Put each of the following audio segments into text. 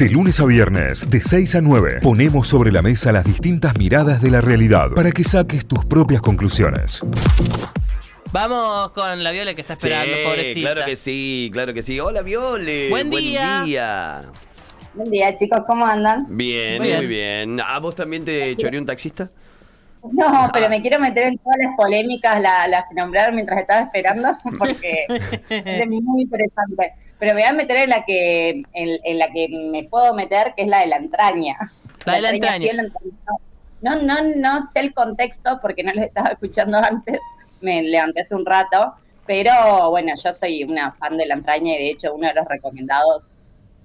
De lunes a viernes, de 6 a 9, ponemos sobre la mesa las distintas miradas de la realidad para que saques tus propias conclusiones. Vamos con la Viole que está esperando, sí, pobrecita. claro que sí, claro que sí. Hola, Viole. Buen día. día. Buen día, chicos, ¿cómo andan? Bien, Muy muy bien. bien. ¿A vos también te choreó un taxista? No, pero me quiero meter en todas las polémicas, la- las que nombraron mientras estaba esperando, porque es muy interesante. Pero me voy a meter en la que en, en la que me puedo meter, que es la de la entraña. La de la entraña. sí o la entraña no. No, no, sé el contexto porque no lo estaba escuchando antes, me levanté hace un rato, pero bueno, yo soy una fan de la entraña y de hecho uno de los recomendados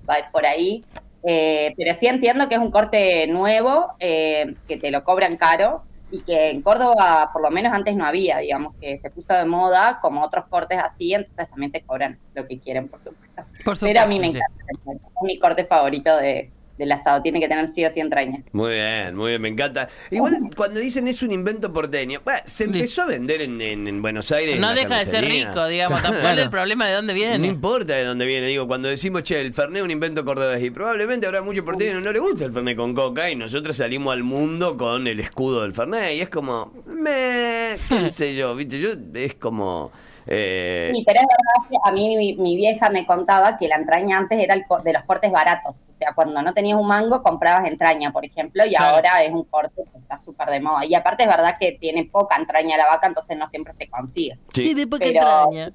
va a ir por ahí. Eh, pero sí entiendo que es un corte nuevo, eh, que te lo cobran caro y que en Córdoba por lo menos antes no había, digamos, que se puso de moda como otros cortes así, entonces también te cobran lo que quieren, por supuesto. Por pero a mí me sí. encanta, es mi corte favorito de, del asado, tiene que tener sí o sí entraña. Muy bien, muy bien, me encanta. Igual cuando dicen es un invento porteño, bueno, se empezó a vender en, en- en Buenos Aires. en No la deja de ser rico, digamos. Claro. ¿Cuál es el problema de dónde No viene? importa de dónde viene, digo, cuando decimos, che, el Fernet es un invento cordobés y probablemente habrá muchos porteños que no le gusta el Fernet con coca y nosotros salimos al mundo con el escudo del Fernet y es como, me, qué sé yo, viste, yo es como... eh, Sí, pero es verdad que a mí mi, mi vieja me contaba que la entraña antes era el co- de los cortes baratos. O sea, cuando no tenías un mango comprabas entraña, por ejemplo, y Claro. ahora es un corte que está súper de moda. Y aparte es verdad que tiene poca entraña la vaca, entonces no siempre se consigue. sí. Tiene poca Pero- entraña.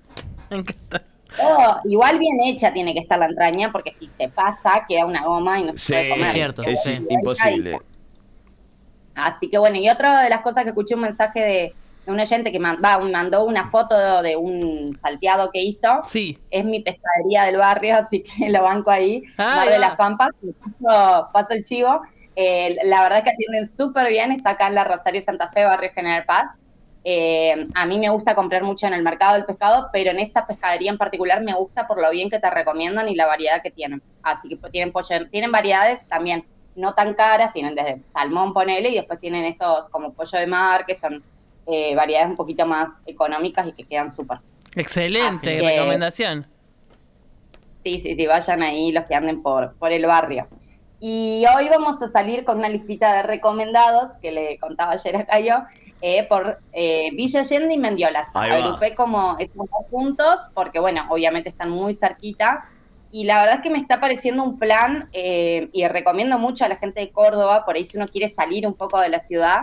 Me encanta. Todo, igual bien hecha tiene que estar la entraña, porque si se pasa, queda una goma y no se Sí, puede comer. Es cierto, es sí. imposible. Así que bueno, y otra de las cosas que escuché un mensaje de, de un oyente que va, mandó una foto de un salteado que hizo. Sí. es mi pescadería del barrio, así que lo banco ahí, Ah, de las Pampas, paso, paso el chivo. Eh, la verdad es que atienden súper bien, está acá en la Rosario Santa Fe, barrio General Paz. Eh, a mí me gusta comprar mucho en el mercado del pescado, pero en esa pescadería en particular me gusta por lo bien que te recomiendan y la variedad que tienen. Así que tienen pollo, tienen variedades también no tan caras, tienen desde salmón, ponele, y después tienen estos como pollo de mar, que son eh, variedades un poquito más económicas y que quedan súper. Excelente que- recomendación. Sí, sí, sí, vayan ahí los que anden por, por el barrio. Y hoy vamos a salir con una listita de recomendados que le contaba ayer a Cayo eh, por eh, Villa Allende y Mendiolas. Agrupé como esos dos puntos porque, bueno, obviamente están muy cerquita. Y la verdad es que me está pareciendo un plan eh, y recomiendo mucho a la gente de Córdoba, por ahí si uno quiere salir un poco de la ciudad,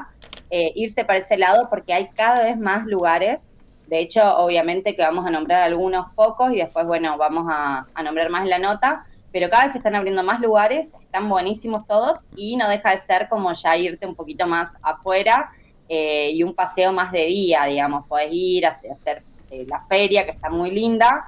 eh, irse para ese lado porque hay cada vez más lugares. De hecho, obviamente que vamos a nombrar algunos pocos y después, bueno, vamos a, nombrar más la nota, pero cada vez se están abriendo más lugares, están buenísimos todos y no deja de ser como ya irte un poquito más afuera eh, y un paseo más de día, digamos, podés ir a hacer, eh, la feria que está muy linda,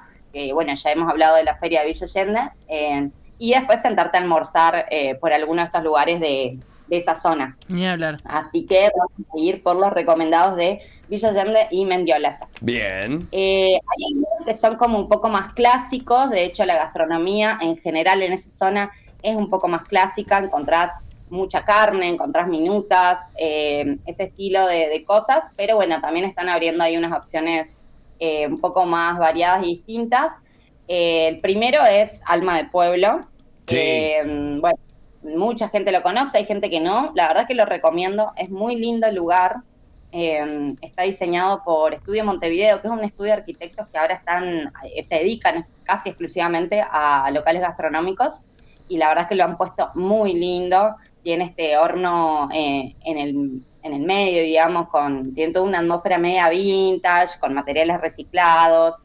bueno, ya hemos hablado de la feria de Villa eh, y después sentarte a almorzar por alguno de estos lugares de, de esa zona. Ni hablar. Así que vamos a ir por los recomendados de Villa Allende y Mendiolaza. Bien. Eh, hay algunos que son como un poco más clásicos, de hecho la gastronomía en general en esa zona es un poco más clásica, encontrás mucha carne, encontrás minutas, eh, ese estilo de, de cosas, pero bueno, también están abriendo ahí unas opciones eh, un poco más variadas y distintas. Eh, el primero es Alma de Pueblo. Sí. Eh, bueno, mucha gente lo conoce, hay gente que no, la verdad que lo recomiendo, es muy lindo el lugar. Eh, está diseñado por Estudio Montevideo, que es un estudio de arquitectos que ahora están, eh, se dedican casi exclusivamente a locales gastronómicos y la verdad es que lo han puesto muy lindo. Tiene este horno eh, en, el, en el medio, digamos, con, tiene toda una atmósfera media vintage, con materiales reciclados,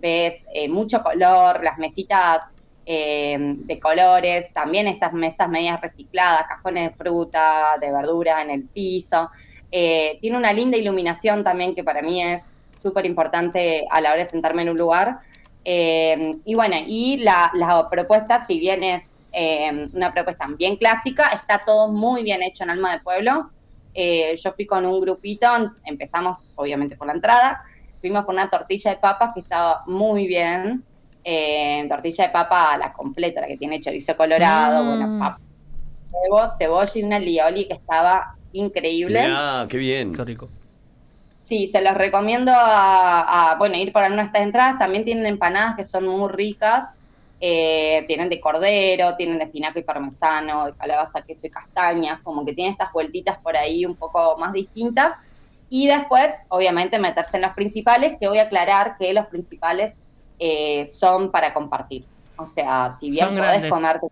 ves eh, mucho color, las mesitas eh, de colores, también estas mesas medias recicladas, cajones de fruta, de verdura en el piso. Eh, tiene una linda iluminación también que para mí es súper importante a la hora de sentarme en un lugar. Eh, y bueno, y la, la propuesta, si bien es eh, una propuesta bien clásica, está todo muy bien hecho en Alma de Pueblo. Yo fui con un grupito, empezamos obviamente por la entrada, fuimos con una tortilla de papas que estaba muy bien, eh, tortilla de papa la completa, la que tiene chorizo colorado, Mm. bueno, papa, huevo, cebolla y una lioli que estaba increíble. Mirá, qué bien. Qué rico. Sí, se los recomiendo a, a, bueno, ir por alguna de estas entradas. También tienen empanadas que son muy ricas. eh, tienen de cordero, tienen de espinaca y parmesano, de calabaza, queso y castañas, como que tienen estas vueltitas por ahí un poco más distintas. Y después, obviamente, meterse en los principales, que voy a aclarar que los principales eh, son para compartir. O sea, si bien Son podés comer tus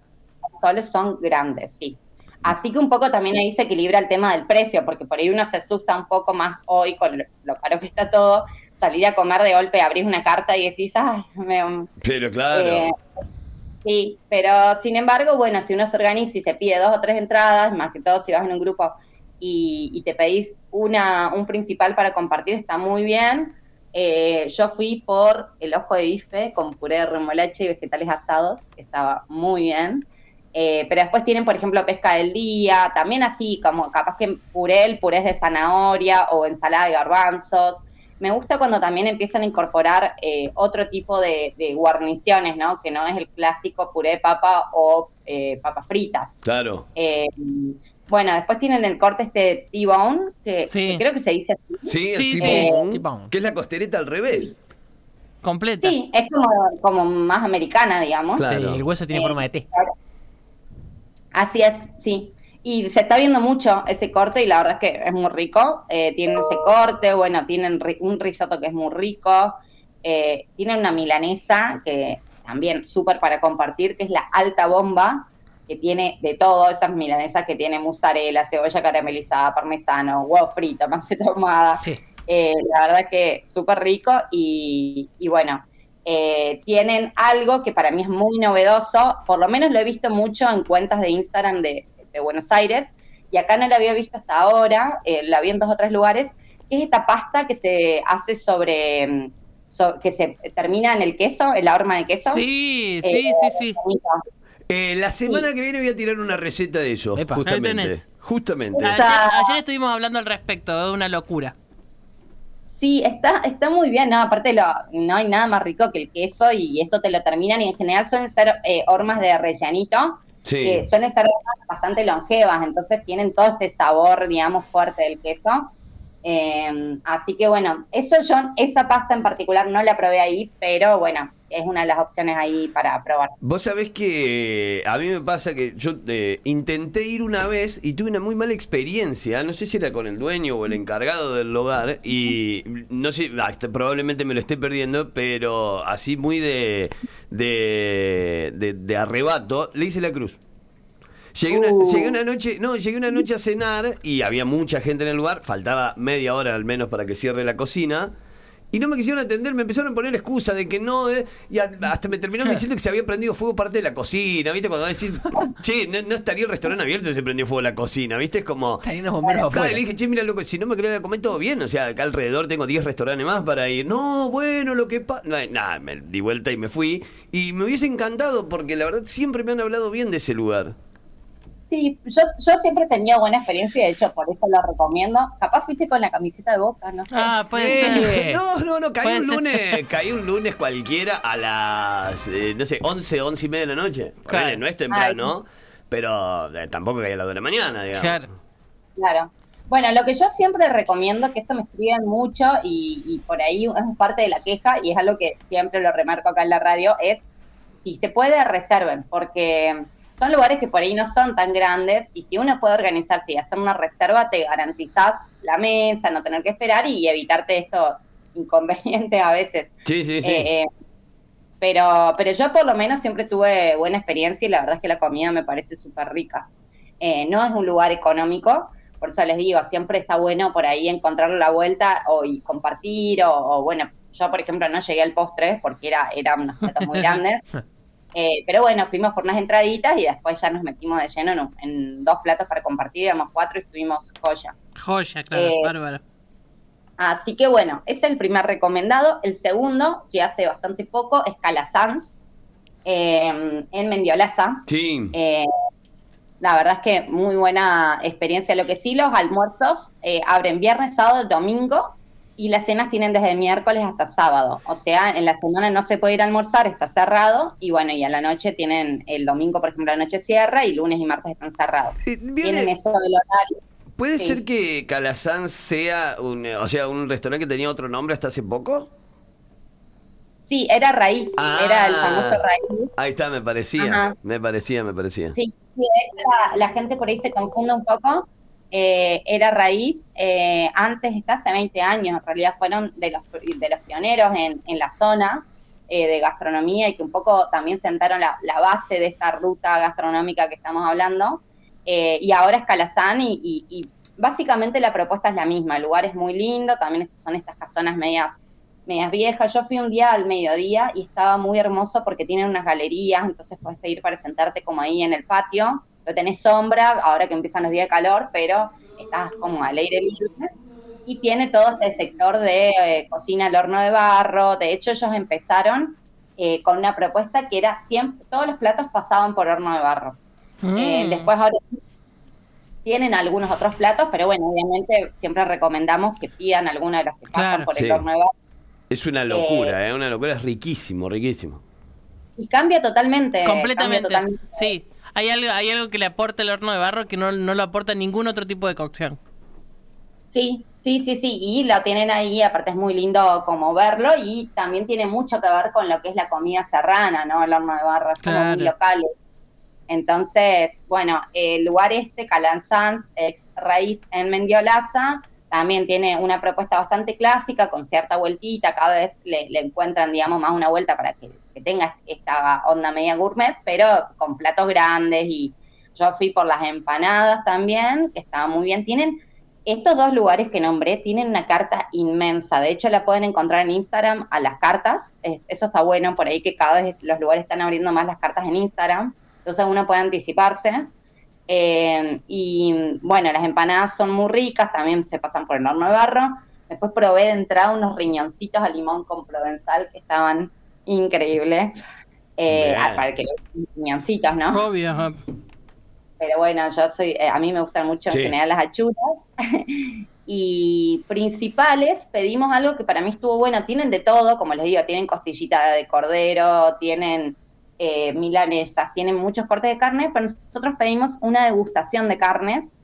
soles, son grandes, sí. Así que un poco también ahí se equilibra el tema del precio, porque por ahí uno se asusta un poco más hoy con lo- lo caro que está todo, salir a comer de golpe, abrís una carta y decís, ay, me, Pero claro. eh, sí, pero sin embargo, bueno, si uno se organiza y se pide dos o tres entradas, más que todo si vas en un grupo y, y te pedís una, un principal para compartir, está muy bien. Eh, yo fui por el ojo de bife con puré de remolacha y vegetales asados, que estaba muy bien. Eh, pero después tienen, por ejemplo, pesca del día, también así, como capaz que puré, el puré es de zanahoria o ensalada de garbanzos. Me gusta cuando también empiezan a incorporar eh, otro tipo de, de guarniciones, ¿no? Que no es el clásico puré de papa o eh, papas fritas. Claro. Bueno, después tienen el corte este T-bone, que, Sí. que creo que se dice así. Sí, el Sí, tipo. que es la costereta al revés. Completa. Sí, es como, como más americana, digamos. Claro. Sí, el hueso tiene Eh, forma de T. Así es, sí. Y se está viendo mucho ese corte y la verdad es que es muy rico. Eh, tienen ese corte, bueno, tienen ri- un risotto que es muy rico. Eh, tienen una milanesa que también súper para compartir, que es la alta bomba, que tiene de todo, esas milanesas que tiene mozzarella, cebolla caramelizada, parmesano, huevo frito, panceta ahumada. Sí. Eh, la verdad que súper rico y, y bueno, eh, tienen algo que para mí es muy novedoso, por lo menos lo he visto mucho en cuentas de Instagram de, de Buenos Aires y acá no la había visto hasta ahora, eh, la vi en dos o tres lugares, que es esta pasta que se hace sobre, mm, so- que se termina en el queso, en la horma de queso. Sí, Eh, sí, sí, sí. Eh, la semana que viene voy a tirar una receta de eso. Epa, ahí justamente. tenés. Justamente. Ayer, estuvimos hablando al respecto, es una locura. Sí, está, está muy bien, no, aparte lo, no hay nada más rico que el queso y esto te lo terminan y en general suelen ser eh, hormas de rellenito, Sí. que suelen ser hormas bastante longevas, entonces tienen todo este sabor, digamos, fuerte del queso. Eh, así que bueno, eso yo, esa pasta en particular no la probé ahí, pero bueno, es una de las opciones ahí para probar. Vos sabés que a mí me pasa que yo eh, intenté ir una vez y tuve una muy mala experiencia. No sé si era con el dueño o el encargado del lugar. Y no sé, ah, este, probablemente me lo esté perdiendo, pero así muy de, de, de, de arrebato, le hice la cruz. Llegué una, Uh. llegué una noche, no, llegué una noche a cenar y había mucha gente en el lugar, faltaba media hora al menos para que cierre la cocina. Y no me quisieron atender, me empezaron a poner excusa de que no, eh, y hasta me terminaron diciendo que se había prendido fuego parte de la cocina, ¿viste? Cuando decir, che, no, no estaría el restaurante abierto si se prendió fuego la cocina, ¿viste? Es como. Estarían los bomberos Claro, le dije, che, mira, loco, si no me quería comer todo bien, o sea, acá alrededor tengo 10 restaurantes más para ir. No, bueno, lo que pasa. Nada, me di vuelta y me fui. Y me hubiese encantado porque la verdad siempre me han hablado bien de ese lugar. Sí, yo, yo siempre he tenido buena experiencia y de hecho por eso lo recomiendo. Capaz fuiste con la camiseta de boca, no sé. Ah, puede ser. No, no, no, caí un ser. lunes, caí un lunes cualquiera a las, eh, no sé, 11, 11 y media de la noche. Claro. No es temprano, pero eh, tampoco caí a las 2 de la mañana, digamos. Claro. Claro. Bueno, lo que yo siempre recomiendo, que eso me escriben mucho y, y por ahí es parte de la queja y es algo que siempre lo remarco acá en la radio, es si se puede reserven, porque son lugares que por ahí no son tan grandes y si uno puede organizarse y hacer una reserva, te garantizás la mesa, no tener que esperar y evitarte estos inconvenientes a veces. Sí, sí, sí. Eh, eh, pero, pero yo por lo menos siempre tuve buena experiencia y la verdad es que la comida me parece súper rica. Eh, no es un lugar económico, por eso les digo, siempre está bueno por ahí encontrar la vuelta o y compartir, o, o, bueno, yo por ejemplo no llegué al postre porque era, eran unos platos muy grandes. Eh, pero bueno, fuimos por unas entraditas y después ya nos metimos de lleno en, un- en dos platos para compartir, éramos cuatro y estuvimos joya. Joya, claro, Eh, bárbaro. Así que bueno, es el primer recomendado. El segundo, que hace bastante poco, es Calasanz, eh, en Mendiolaza. Sí. Eh, la verdad es que muy buena experiencia. Lo que sí, los almuerzos eh, abren viernes, sábado, domingo y las cenas tienen desde miércoles hasta sábado. O sea, en la semana no se puede ir a almorzar, está cerrado. Y bueno, y a la noche tienen, el domingo, por ejemplo, la noche cierra y lunes y martes están cerrados. Eh, Tienen eso del horario. ¿Puede sí. ser que Calazán sea un, o sea, un restaurante que tenía otro nombre hasta hace poco? Sí, era Raíz, Ah. era el famoso Raíz. Ahí está, me parecía. Ajá. Me parecía, me parecía. Sí, la, la gente por ahí se confunde un poco. Eh, era Raíz, eh, antes está hace 20 años, en realidad fueron de los, de los pioneros en, en la zona eh, de gastronomía y que un poco también sentaron la, la base de esta ruta gastronómica que estamos hablando. Eh, y ahora es Calazán y, y- y básicamente la propuesta es la misma, el lugar es muy lindo, también son estas casonas medias medias viejas. Yo fui un día al mediodía y estaba muy hermoso porque tienen unas galerías, entonces puedes pedir para sentarte como ahí en el patio. No tenés sombra, ahora que empiezan los días de calor, pero estás como al aire libre. Y tiene todo este sector de eh, cocina al horno de barro. De hecho, ellos empezaron eh, con una propuesta que era siempre, todos los platos pasaban por horno de barro. Eh, Mm. después ahora tienen algunos otros platos, pero bueno, obviamente siempre recomendamos que pidan alguno de los que pasan Claro. por Sí. el horno de barro. Es una locura, ¿eh? Una locura, es riquísimo, riquísimo. Y cambia totalmente. Completamente. cambia totalmente. Sí. Hay algo, hay algo que le aporta el horno de barro que no, no lo aporta ningún otro tipo de cocción. Sí, sí, sí, sí. Y lo tienen ahí, aparte es muy lindo como verlo y también tiene mucho que ver con lo que es la comida serrana, ¿no? El horno de barro, es como muy local. Entonces, bueno, el lugar este, Calanzans, ex raíz en Mendiolaza, también tiene una propuesta bastante clásica, con cierta vueltita, cada vez le, le encuentran, digamos, más una vuelta para que, tenga esta onda media gourmet, pero con platos grandes y yo fui por las empanadas también, que estaban muy bien. Tienen estos dos lugares que nombré tienen una carta inmensa. De hecho, la pueden encontrar en Instagram a las cartas. Es- eso está bueno por ahí que cada vez los lugares están abriendo más las cartas en Instagram. Entonces uno puede anticiparse. Eh, y bueno, las empanadas son muy ricas, también se pasan por el horno de barro. Después probé de entrada unos riñoncitos a limón con provenzal que estaban increíbles. Eh, para que riñoncitos, ¿no? Obvio. ajá. Pero bueno, yo soy, eh, a mí me gustan mucho Sí. en general las achuras. y principales, pedimos algo que para mí estuvo bueno. Tienen de todo, como les digo, tienen costillita de cordero, tienen eh, milanesas, tienen muchos cortes de carne, pero nosotros pedimos una degustación de carnes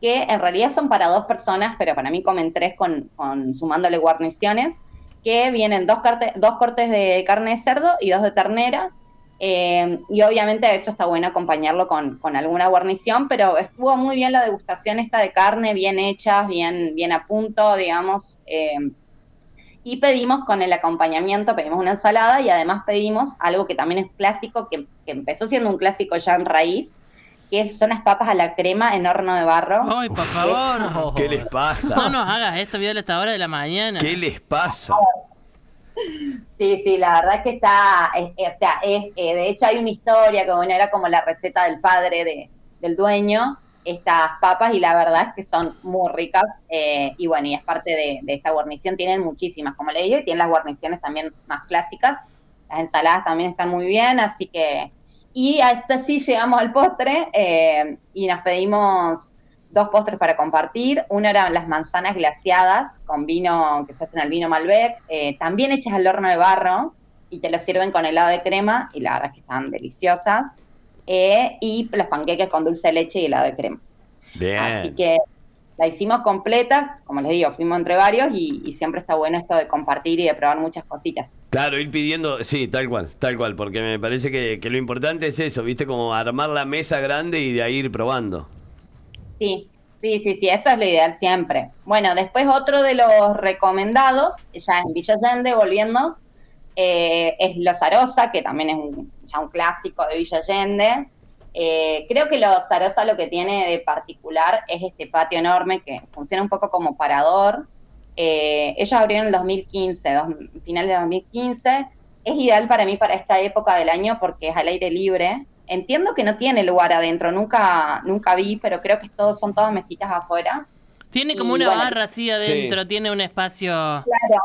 que en realidad son para dos personas, pero para mí comen tres con, con sumándole guarniciones, que vienen dos, carte- dos cortes de carne de cerdo y dos de ternera, eh, y obviamente eso está bueno acompañarlo con, con alguna guarnición, pero estuvo muy bien la degustación esta de carne, bien hecha, bien, bien a punto, digamos. eh, y pedimos con el acompañamiento, pedimos una ensalada y además pedimos algo que también es clásico, que empezó siendo un clásico ya en raíz, que son las papas a la crema en horno de barro. Ay, por favor. ¿Qué les pasa? No nos hagas esto, Viola, a esta hora de la mañana. ¿Qué les pasa? Sí, sí, la verdad es que está, es- es- o sea, es, eh, de hecho hay una historia que bueno, era como la receta del padre de, del dueño, estas papas, y la verdad es que son muy ricas, eh, y bueno, y es parte de, de esta guarnición, tienen muchísimas, como le digo, y tienen las guarniciones también más clásicas, las ensaladas también están muy bien, así que, y hasta sí llegamos al postre, eh, y nos pedimos dos postres para compartir. Uno eran las manzanas glaciadas con vino que se hacen al vino Malbec, eh, también hechas al horno de barro y te lo sirven con helado de crema y la verdad es que están deliciosas. Eh, y los panqueques con dulce de leche y helado de crema. Así Bien. que la hicimos completa, como les digo, fuimos entre varios y, y siempre está bueno esto de compartir y de probar muchas cositas. Claro, ir pidiendo, sí, tal cual, tal cual, porque me parece que, que lo importante es eso, ¿viste? Como armar la mesa grande y de ahí ir probando. Sí, sí, sí, sí, eso es lo ideal siempre. Bueno, después otro de los recomendados, ya en Villa Allende, volviendo, eh, es Los Arosa, que también es un, ya un clásico de Villa Allende. Eh, creo que Los Arosa lo que tiene de particular es este patio enorme que funciona un poco como parador. Eh, ellos abrieron en el 2015, dos, final de 2015. Es ideal para mí para esta época del año porque es al aire libre. Entiendo que no tiene lugar adentro, nunca, nunca vi, pero creo que son todas mesitas afuera. Tiene como Y una bueno, barra así adentro, tiene un espacio. Claro.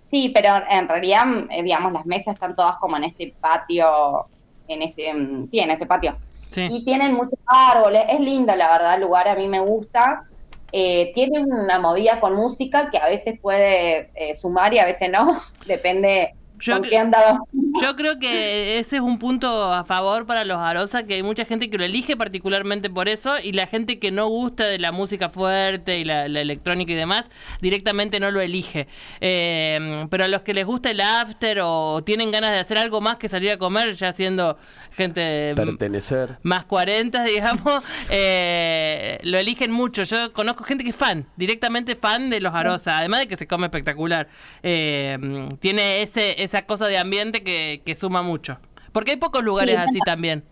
Sí, pero en realidad, eh, digamos, las mesas están todas como en este patio, en este, mm, sí, en este patio. Sí. Y tienen muchos árboles, es lindo la verdad el lugar, a mí me gusta. Eh, tiene una movida con música que a veces puede eh, sumar y a veces no, depende Yo con qué andaba. Yo creo que ese es un punto a favor para los Arosa, que hay mucha gente que lo elige particularmente por eso, y la gente que no gusta de la música fuerte y la, electrónica y demás, directamente no lo elige. Eh, pero a los que les gusta el after o tienen ganas de hacer algo más que salir a comer, ya siendo gente pertenecer más 40, digamos, eh, lo eligen mucho. Yo conozco gente que es fan, directamente fan de los Arosa, además de que se come espectacular. Eh, tiene ese esa cosa de ambiente que que, suma mucho. Porque hay pocos lugares así también.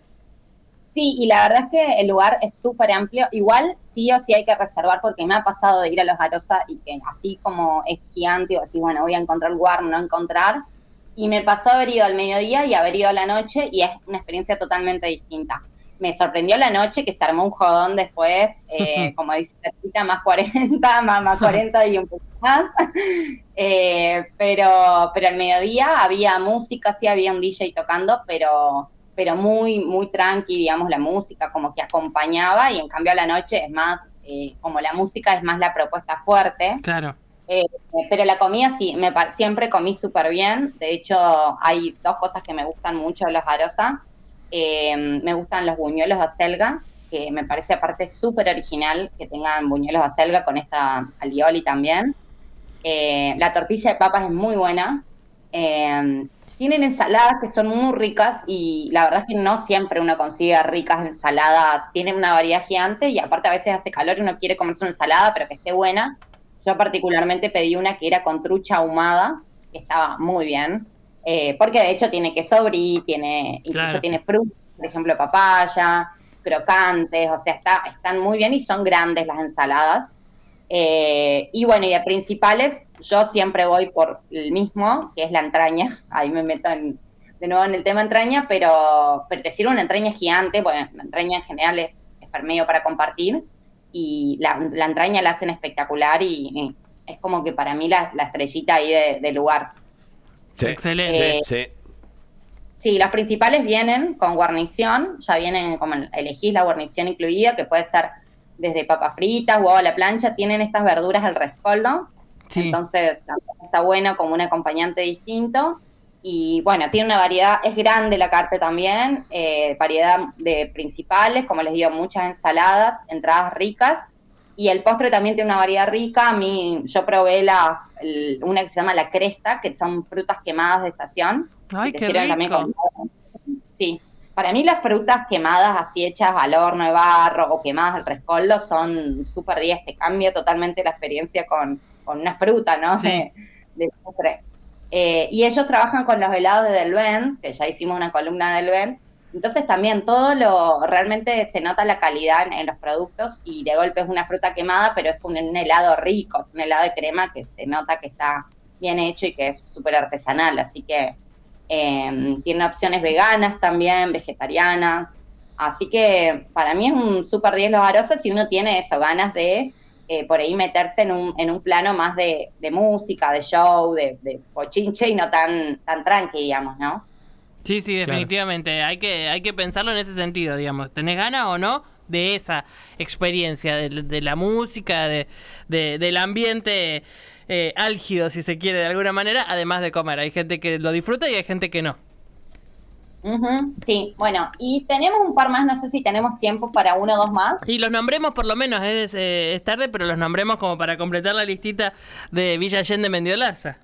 Sí, y la verdad es que el lugar es súper amplio. Igual sí o sí hay que reservar porque me ha pasado de ir a los Arosa y que así como es gigante, o así, bueno, voy a encontrar lugar, no encontrar. Y me pasó haber ido al mediodía y haber ido a la noche y es una experiencia totalmente distinta me sorprendió la noche que se armó un jodón después, eh, como dice cita, más 40, más, más 40 y un poco más. Eh, pero, pero al mediodía había música, sí había un DJ tocando, pero, pero muy, muy tranqui, digamos, la música como que acompañaba y en cambio a la noche es más, eh, como la música es más la propuesta fuerte. Claro. pero la comida sí, me siempre comí súper bien. De hecho, hay dos cosas que me gustan mucho de los Arosa. Eh, me gustan los buñuelos de acelga, que me parece aparte súper original que tengan buñuelos de acelga con esta alioli también. Eh, la tortilla de papas es muy buena. Eh, tienen ensaladas que son muy ricas y la verdad es que no siempre uno consigue ricas ensaladas. Tienen una variedad gigante y aparte a veces hace calor y uno quiere comerse una ensalada pero que esté buena. Yo particularmente pedí una que era con trucha ahumada, que estaba muy bien. Eh, porque de hecho tiene queso brie, tiene, incluso tiene frutas, por ejemplo, papaya, crocantes, o sea, está, están muy bien y son grandes las ensaladas. Eh, y bueno, y de principales, yo siempre voy por el mismo, que es la entraña. Ahí me meto de nuevo en el tema entraña, pero, pero decir una entraña gigante, bueno, la entraña en general es, es medio para compartir, y la, entraña la hacen espectacular y, es como que para mí la, estrellita ahí de lugar. Excelente. sí, sí. los principales vienen con guarnición, ya vienen como elegís la guarnición incluida, que puede ser desde papas fritas, huevo a la plancha, tienen estas verduras al rescoldo, entonces está bueno como un acompañante distinto. Y bueno, tiene una variedad, es grande la carta también, eh, variedad de principales, como les digo, muchas ensaladas, entradas ricas y el postre también tiene una variedad rica. A mí, yo probé la, una que se llama la cresta, que son frutas quemadas de estación. Ay, qué rico. sí, para mí las frutas quemadas así hechas al horno de barro o quemadas al rescoldo son súper 10, te cambia totalmente la experiencia con, con una fruta, ¿no? Sí. De, postre. Eh, y ellos trabajan con los helados de Delven, que ya hicimos una columna de Delven, entonces también todo lo, realmente se nota la calidad en, los productos y de golpe es una fruta quemada, pero es un, helado rico, es un helado de crema que se nota que está bien hecho y que es súper artesanal, así que eh, tiene opciones veganas también, vegetarianas, así que para mí es un súper 10 los arroces si uno tiene eso, ganas de eh, por ahí meterse en un, en un plano más de, música, de show, de, de pochinche y no tan, tan tranqui, digamos, ¿no? Sí, sí, definitivamente. Hay, que, hay que pensarlo en ese sentido, digamos. ¿Tenés ganas o no de esa experiencia, de, la música, de, del ambiente eh, álgido, si se quiere, de alguna manera, además de comer? Hay gente que lo disfruta y hay gente que no. sí, bueno, y tenemos un par más, no sé si tenemos tiempo para uno o dos más. Y los nombremos por lo menos, es, eh, es tarde, pero los nombremos como para completar la listita de Villa Allende Mendiolaza.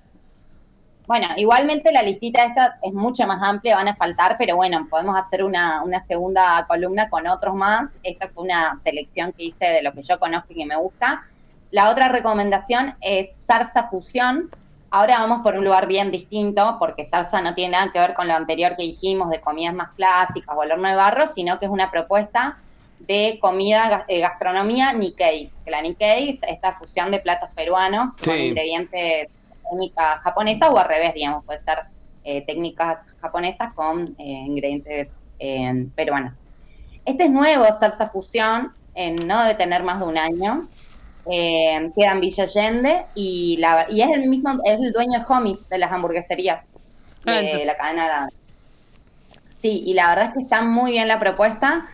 Bueno, igualmente la listita esta es mucho más amplia, van a faltar, pero bueno, podemos hacer una, una segunda columna con otros más. Esta fue una selección que hice de lo que yo conozco y que me gusta. La otra recomendación es Zarza Fusión. Ahora vamos por un lugar bien distinto, porque Zarza no tiene nada que ver con lo anterior que dijimos de comidas más clásicas o el horno de barro, sino que es una propuesta de comida, de gastronomía Nikkei. Que la Nikkei es esta fusión de platos peruanos con ingredientes técnica japonesa o al revés, digamos, puede ser eh, técnicas japonesas con eh, ingredientes eh, peruanos. Este es nuevo, salsa fusión, no debe tener más de un año. Queda en Villa Allende y, la, y es el mismo, es el dueño de Homies de las hamburgueserías ah, de la cadena. Sí, y la verdad es que está muy bien la propuesta.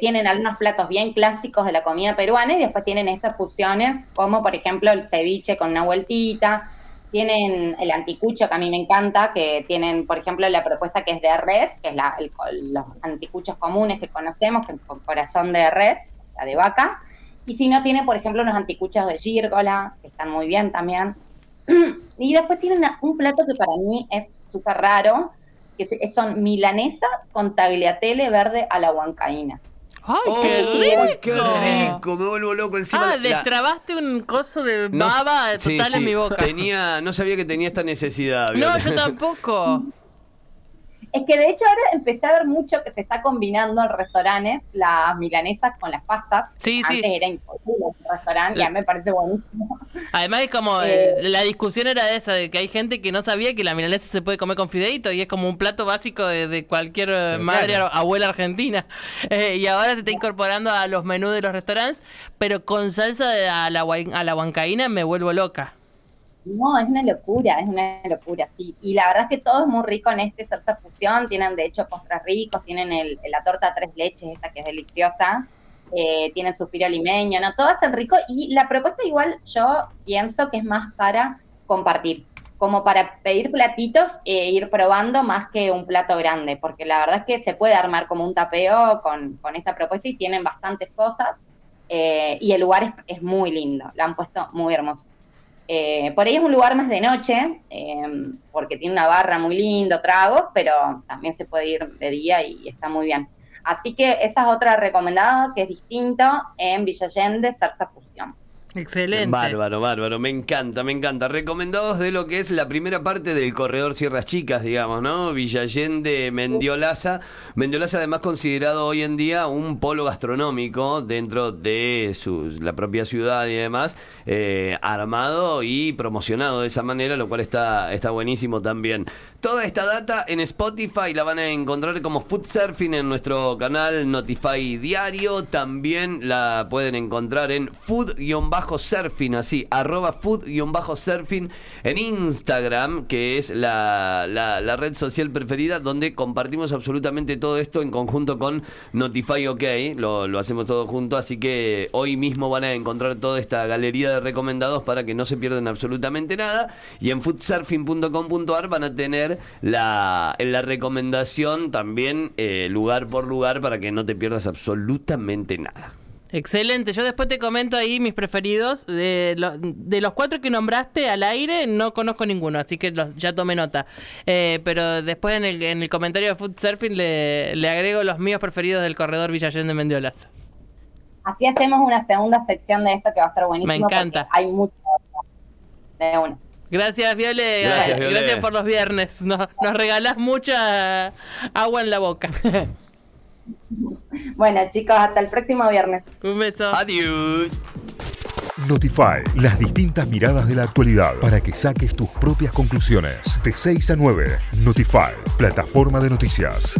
tienen algunos platos bien clásicos de la comida peruana y después tienen estas fusiones, como por ejemplo el ceviche con una vueltita, Tienen el anticucho, que a mí me encanta, que tienen, por ejemplo, la propuesta que es de res, que es la, el- los anticuchos comunes que conocemos, que es con corazón de res, o sea, de vaca. Y si no, tiene, por ejemplo, unos anticuchos de gírgola, que están muy bien también. Y después tienen una- un plato que para mí es súper raro, que son milanesa con tagliatelle verde a la huancaína. ¡Ay, ¡Oh, qué rico! qué rico! Me vuelvo loco encima. Ah, la- destrabaste un coso de No- baba sí, total sí. en mi boca. Tenía, no sabía que tenía esta necesidad. No, yo tampoco. Es que de hecho ahora empecé a ver mucho que se está combinando en restaurantes las milanesas con las pastas. Sí, sí. Antes era imposible en un restaurante y a mí me parece buenísimo. Además es como, Eh. eh, la discusión era esa, de que hay gente que no sabía que la milanesa se puede comer con fideito y es como un plato básico de, de cualquier eh, Pero madre claro. o abuela argentina. Eh, y ahora se está incorporando a los menús de los restaurantes, pero con salsa de- a la, a la huancaína me vuelvo loca. No, es una locura, es una locura, sí. Y la verdad es que todo es muy rico en este salsa fusión. Tienen de hecho postres ricos, tienen el, la torta tres leches, esta que es deliciosa. Eh, tienen suspiro limeño, ¿no? Todo es rico. Y la propuesta igual yo pienso que es más para compartir. Como para pedir platitos e ir probando más que un plato grande. Porque la verdad es que se puede armar como un tapeo con, esta propuesta y tienen bastantes cosas. Eh, y el lugar es, es muy lindo, lo han puesto muy hermoso. Eh, por ahí es un lugar más de noche, eh, porque tiene una barra muy lindo, trago, pero también se puede ir de día y está muy bien. Así que esa es otra recomendada que es distinto en Villa Allende, Zarza Fusión. Excelente. Bárbaro, bárbaro, me encanta, me encanta. Recomendados de lo que es la primera parte del corredor Sierras Chicas, digamos, ¿no? Villa Allende, Mendiolaza. Mendiolaza además considerado hoy en día un polo gastronómico dentro de su, la propia ciudad y demás, eh, armado y promocionado de esa manera, lo cual está, está buenísimo también. Toda esta data en Spotify la van a encontrar como Food Surfing en nuestro canal Notify Diario. También la pueden encontrar en food-surfing, así, arroba food-surfing en Instagram, que es la, la- red social preferida donde compartimos absolutamente todo esto en conjunto con Notify OK. Lo, lo hacemos todo junto, así que hoy mismo van a encontrar toda esta galería de recomendados para que no se pierdan absolutamente nada. Y en foodsurfing.com.ar van a tener la, la recomendación también eh, lugar por lugar para que no te pierdas absolutamente nada. Excelente, yo después te comento ahí mis preferidos. De, lo- de los cuatro que nombraste al aire, no conozco ninguno, así que los- ya tomé nota. Eh, pero después en el, en el comentario de Food Surfing le, le agrego los míos preferidos del corredor Villa Allende Mendiolas. Así hacemos una segunda sección de esto que va a estar buenísimo. Me encanta. porque Hay mucho de una. Gracias, Viole. Gracias, Viole. Gracias por los viernes. Nos, nos regalás mucha agua en la boca. Bueno, chicos, hasta el próximo viernes. Un beso. Adiós. Notify, las distintas miradas de la actualidad para que saques tus propias conclusiones. De 6 a 9, Notify, plataforma de noticias.